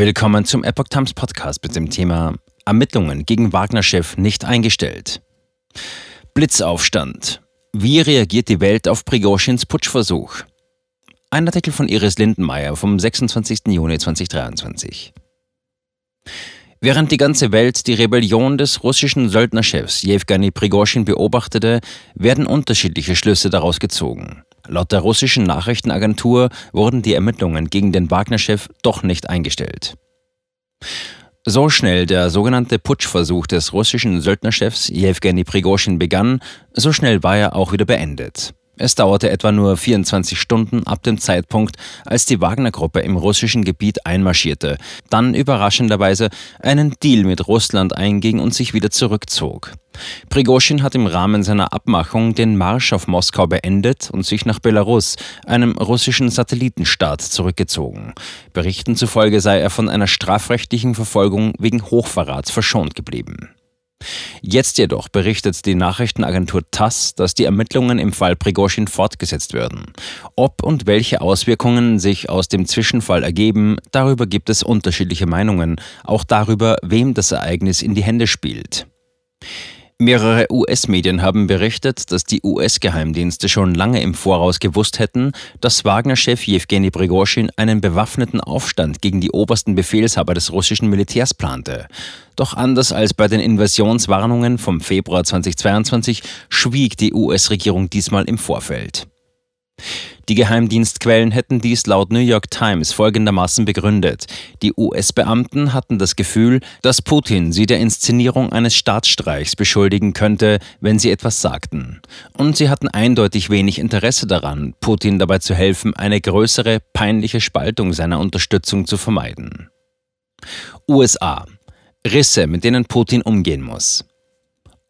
Willkommen zum Epoch Times Podcast mit dem Thema Ermittlungen gegen Wagner-Chef nicht eingestellt. Blitzaufstand. Wie reagiert die Welt auf Prigoschins Putschversuch? Ein Artikel von Iris Lindenmeier vom 26. Juni 2023. Während die ganze Welt die Rebellion des russischen Söldnerchefs Jewgeni Prigoschin beobachtete, werden unterschiedliche Schlüsse daraus gezogen. Laut der russischen Nachrichtenagentur wurden die Ermittlungen gegen den Wagner-Chef doch nicht eingestellt. So schnell der sogenannte Putschversuch des russischen Söldnerchefs Jewgeni Prigoschin begann, so schnell war er auch wieder beendet. Es dauerte etwa nur 24 Stunden ab dem Zeitpunkt, als die Wagner-Gruppe im russischen Gebiet einmarschierte, dann überraschenderweise einen Deal mit Russland einging und sich wieder zurückzog. Prigoschin hat im Rahmen seiner Abmachung den Marsch auf Moskau beendet und sich nach Belarus, einem russischen Satellitenstaat, zurückgezogen. Berichten zufolge sei er von einer strafrechtlichen Verfolgung wegen Hochverrats verschont geblieben. Jetzt jedoch berichtet die Nachrichtenagentur TASS, dass die Ermittlungen im Fall Prigozhin fortgesetzt werden. Ob und welche Auswirkungen sich aus dem Zwischenfall ergeben, darüber gibt es unterschiedliche Meinungen, auch darüber, wem das Ereignis in die Hände spielt. Mehrere US-Medien haben berichtet, dass die US-Geheimdienste schon lange im Voraus gewusst hätten, dass Wagner-Chef Jewgeni Prigozhin einen bewaffneten Aufstand gegen die obersten Befehlshaber des russischen Militärs plante. Doch anders als bei den Invasionswarnungen vom Februar 2022 schwieg die US-Regierung diesmal im Vorfeld. Die Geheimdienstquellen hätten dies laut New York Times folgendermaßen begründet. Die US-Beamten hatten das Gefühl, dass Putin sie der Inszenierung eines Staatsstreichs beschuldigen könnte, wenn sie etwas sagten. Und sie hatten eindeutig wenig Interesse daran, Putin dabei zu helfen, eine größere, peinliche Spaltung seiner Unterstützung zu vermeiden. USA. Risse, mit denen Putin umgehen muss.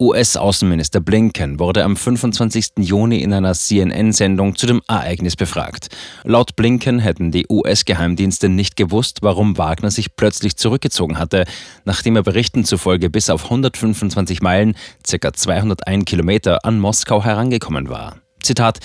US-Außenminister Blinken wurde am 25. Juni in einer CNN-Sendung zu dem Ereignis befragt. Laut Blinken hätten die US-Geheimdienste nicht gewusst, warum Wagner sich plötzlich zurückgezogen hatte, nachdem er Berichten zufolge bis auf 125 Meilen, ca. 201 Kilometer, an Moskau herangekommen war. Zitat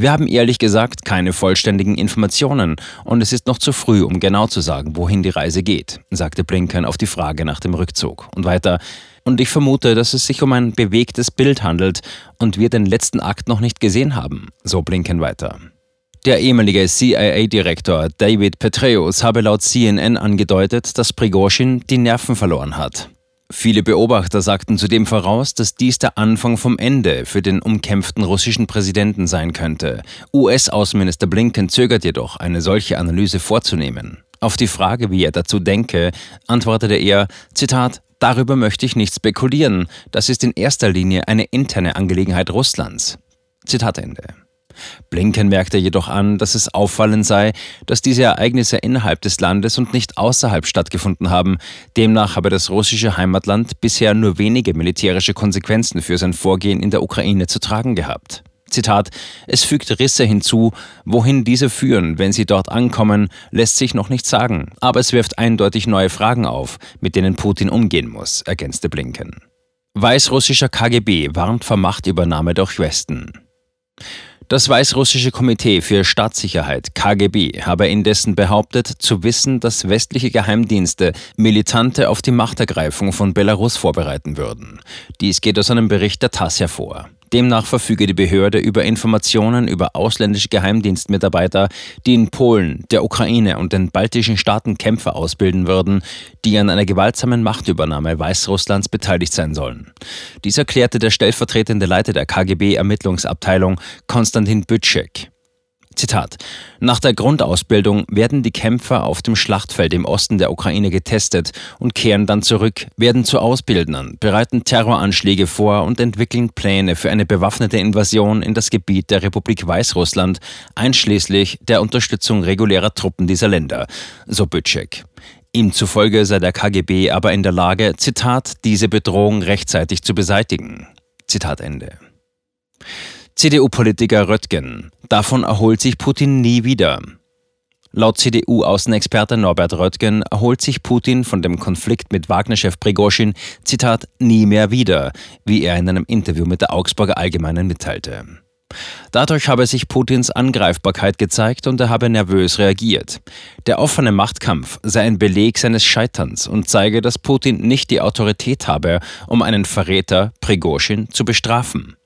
wir haben ehrlich gesagt keine vollständigen Informationen und es ist noch zu früh, um genau zu sagen, wohin die Reise geht, sagte Blinken auf die Frage nach dem Rückzug. Und weiter, und ich vermute, dass es sich um ein bewegtes Bild handelt und wir den letzten Akt noch nicht gesehen haben, so Blinken weiter. Der ehemalige CIA-Direktor David Petraeus habe laut CNN angedeutet, dass Prigozhin die Nerven verloren hat. Viele Beobachter sagten zudem voraus, dass dies der Anfang vom Ende für den umkämpften russischen Präsidenten sein könnte. US-Außenminister Blinken zögert jedoch, eine solche Analyse vorzunehmen. Auf die Frage, wie er dazu denke, antwortete er, Zitat, Darüber möchte ich nicht spekulieren. Das ist in erster Linie eine interne Angelegenheit Russlands. Zitat Ende. Blinken merkte jedoch an, dass es auffallend sei, dass diese Ereignisse innerhalb des Landes und nicht außerhalb stattgefunden haben. Demnach habe das russische Heimatland bisher nur wenige militärische Konsequenzen für sein Vorgehen in der Ukraine zu tragen gehabt. Zitat, es fügt Risse hinzu, wohin diese führen, wenn sie dort ankommen, lässt sich noch nicht sagen, aber es wirft eindeutig neue Fragen auf, mit denen Putin umgehen muss, ergänzte Blinken. Weißrussischer KGB warnt vor Machtübernahme durch Westen. Das Weißrussische Komitee für Staatssicherheit KGB habe indessen behauptet, zu wissen, dass westliche Geheimdienste Militante auf die Machtergreifung von Belarus vorbereiten würden. Dies geht aus einem Bericht der TASS hervor. Demnach verfüge die Behörde über Informationen über ausländische Geheimdienstmitarbeiter, die in Polen, der Ukraine und den baltischen Staaten Kämpfer ausbilden würden, die an einer gewaltsamen Machtübernahme Weißrusslands beteiligt sein sollen. Dies erklärte der stellvertretende Leiter der KGB-Ermittlungsabteilung Konstantin Bütschek. Zitat. Nach der Grundausbildung werden die Kämpfer auf dem Schlachtfeld im Osten der Ukraine getestet und kehren dann zurück, werden zu Ausbildnern, bereiten Terroranschläge vor und entwickeln Pläne für eine bewaffnete Invasion in das Gebiet der Republik Weißrussland, einschließlich der Unterstützung regulärer Truppen dieser Länder, so Bütschek. Ihm zufolge sei der KGB aber in der Lage, Zitat, diese Bedrohung rechtzeitig zu beseitigen. Zitat Ende. CDU-Politiker Röttgen. Davon erholt sich Putin nie wieder. Laut CDU-Außenexperte Norbert Röttgen erholt sich Putin von dem Konflikt mit Wagner-Chef Prigozhin, Zitat, nie mehr wieder, wie er in einem Interview mit der Augsburger Allgemeinen mitteilte. Dadurch habe sich Putins Angreifbarkeit gezeigt und er habe nervös reagiert. Der offene Machtkampf sei ein Beleg seines Scheiterns und zeige, dass Putin nicht die Autorität habe, um einen Verräter, Prigozhin, zu bestrafen.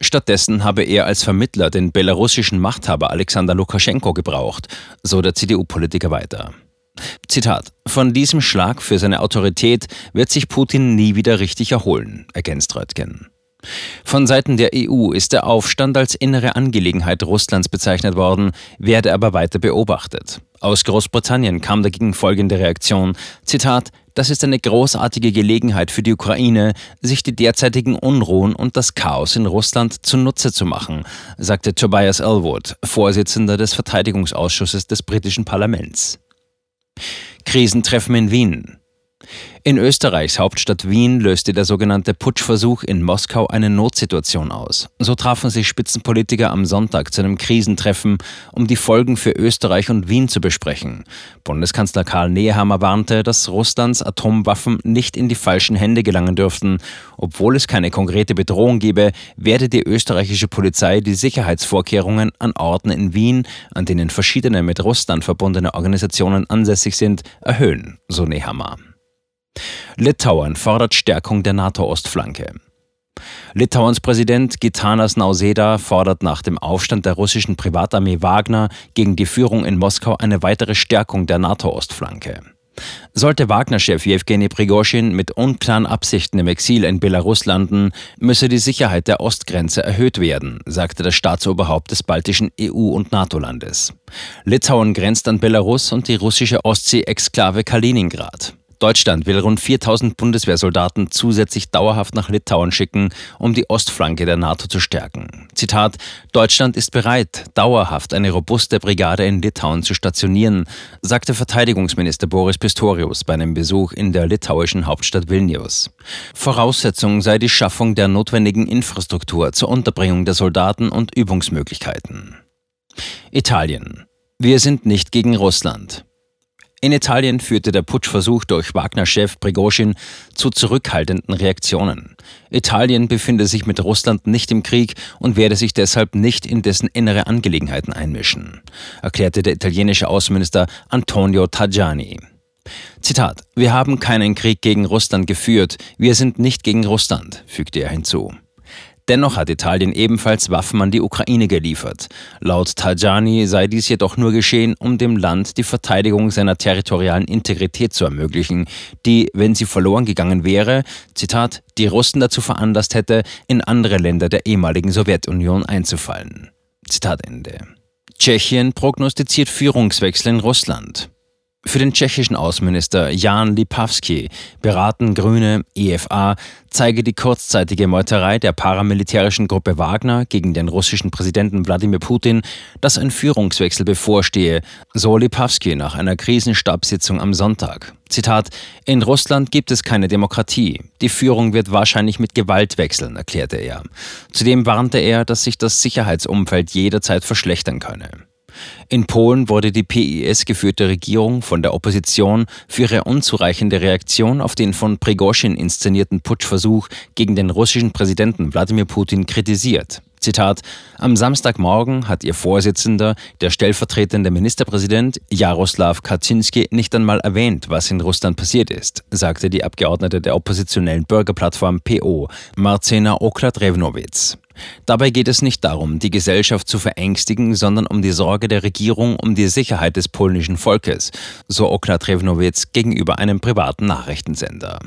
Stattdessen habe er als Vermittler den belarussischen Machthaber Alexander Lukaschenko gebraucht, so der CDU-Politiker weiter. Zitat: Von diesem Schlag für seine Autorität wird sich Putin nie wieder richtig erholen, ergänzt Röttgen. Von Seiten der EU ist der Aufstand als innere Angelegenheit Russlands bezeichnet worden, werde aber weiter beobachtet. Aus Großbritannien kam dagegen folgende Reaktion: Zitat: Das ist eine großartige Gelegenheit für die Ukraine, sich die derzeitigen Unruhen und das Chaos in Russland zunutze zu machen, sagte Tobias Elwood, Vorsitzender des Verteidigungsausschusses des britischen Parlaments. Krisentreffen in Wien. In Österreichs Hauptstadt Wien löste der sogenannte Putschversuch in Moskau eine Notsituation aus. So trafen sich Spitzenpolitiker am Sonntag zu einem Krisentreffen, um die Folgen für Österreich und Wien zu besprechen. Bundeskanzler Karl Nehammer warnte, dass Russlands Atomwaffen nicht in die falschen Hände gelangen dürften. Obwohl es keine konkrete Bedrohung gebe, werde die österreichische Polizei die Sicherheitsvorkehrungen an Orten in Wien, an denen verschiedene mit Russland verbundene Organisationen ansässig sind, erhöhen, so Nehammer. Litauen fordert Stärkung der NATO-Ostflanke. Litauens Präsident Gitanas Nauseda fordert nach dem Aufstand der russischen Privatarmee Wagner gegen die Führung in Moskau eine weitere Stärkung der NATO-Ostflanke. Sollte Wagner-Chef Jewgeni Prigozhin mit unklaren Absichten im Exil in Belarus landen, müsse die Sicherheit der Ostgrenze erhöht werden, sagte das Staatsoberhaupt des baltischen EU- und NATO-Landes. Litauen grenzt an Belarus und die russische Ostsee-Exklave Kaliningrad. Deutschland will rund 4000 Bundeswehrsoldaten zusätzlich dauerhaft nach Litauen schicken, um die Ostflanke der NATO zu stärken. Zitat: Deutschland ist bereit, dauerhaft eine robuste Brigade in Litauen zu stationieren, sagte Verteidigungsminister Boris Pistorius bei einem Besuch in der litauischen Hauptstadt Vilnius. Voraussetzung sei die Schaffung der notwendigen Infrastruktur zur Unterbringung der Soldaten und Übungsmöglichkeiten. Italien. Wir sind nicht gegen Russland. In Italien führte der Putschversuch durch Wagner-Chef Prigozhin zu zurückhaltenden Reaktionen. Italien befinde sich mit Russland nicht im Krieg und werde sich deshalb nicht in dessen innere Angelegenheiten einmischen, erklärte der italienische Außenminister Antonio Tajani. Zitat: Wir haben keinen Krieg gegen Russland geführt, wir sind nicht gegen Russland, fügte er hinzu. Dennoch hat Italien ebenfalls Waffen an die Ukraine geliefert. Laut Tajani sei dies jedoch nur geschehen, um dem Land die Verteidigung seiner territorialen Integrität zu ermöglichen, die, wenn sie verloren gegangen wäre, Zitat, die Russen dazu veranlasst hätte, in andere Länder der ehemaligen Sowjetunion einzufallen. Zitat Ende. Tschechien prognostiziert Führungswechsel in Russland. Für den tschechischen Außenminister Jan Lipavsky beraten Grüne EFA zeige die kurzzeitige Meuterei der paramilitärischen Gruppe Wagner gegen den russischen Präsidenten Wladimir Putin, dass ein Führungswechsel bevorstehe, so Lipavsky nach einer Krisenstabssitzung am Sonntag. Zitat: In Russland gibt es keine Demokratie. Die Führung wird wahrscheinlich mit Gewalt wechseln, erklärte er. Zudem warnte er, dass sich das Sicherheitsumfeld jederzeit verschlechtern könne. In Polen wurde die PIS geführte Regierung von der Opposition für ihre unzureichende Reaktion auf den von Prigozhin inszenierten Putschversuch gegen den russischen Präsidenten Wladimir Putin kritisiert. Zitat: Am Samstagmorgen hat ihr Vorsitzender, der stellvertretende Ministerpräsident Jaroslaw Kaczynski, nicht einmal erwähnt, was in Russland passiert ist, sagte die Abgeordnete der oppositionellen Bürgerplattform PO, Marcena Okladrevnowitz. Dabei geht es nicht darum, die Gesellschaft zu verängstigen, sondern um die Sorge der Regierung um die Sicherheit des polnischen Volkes, so Okla Trevnowitz gegenüber einem privaten Nachrichtensender.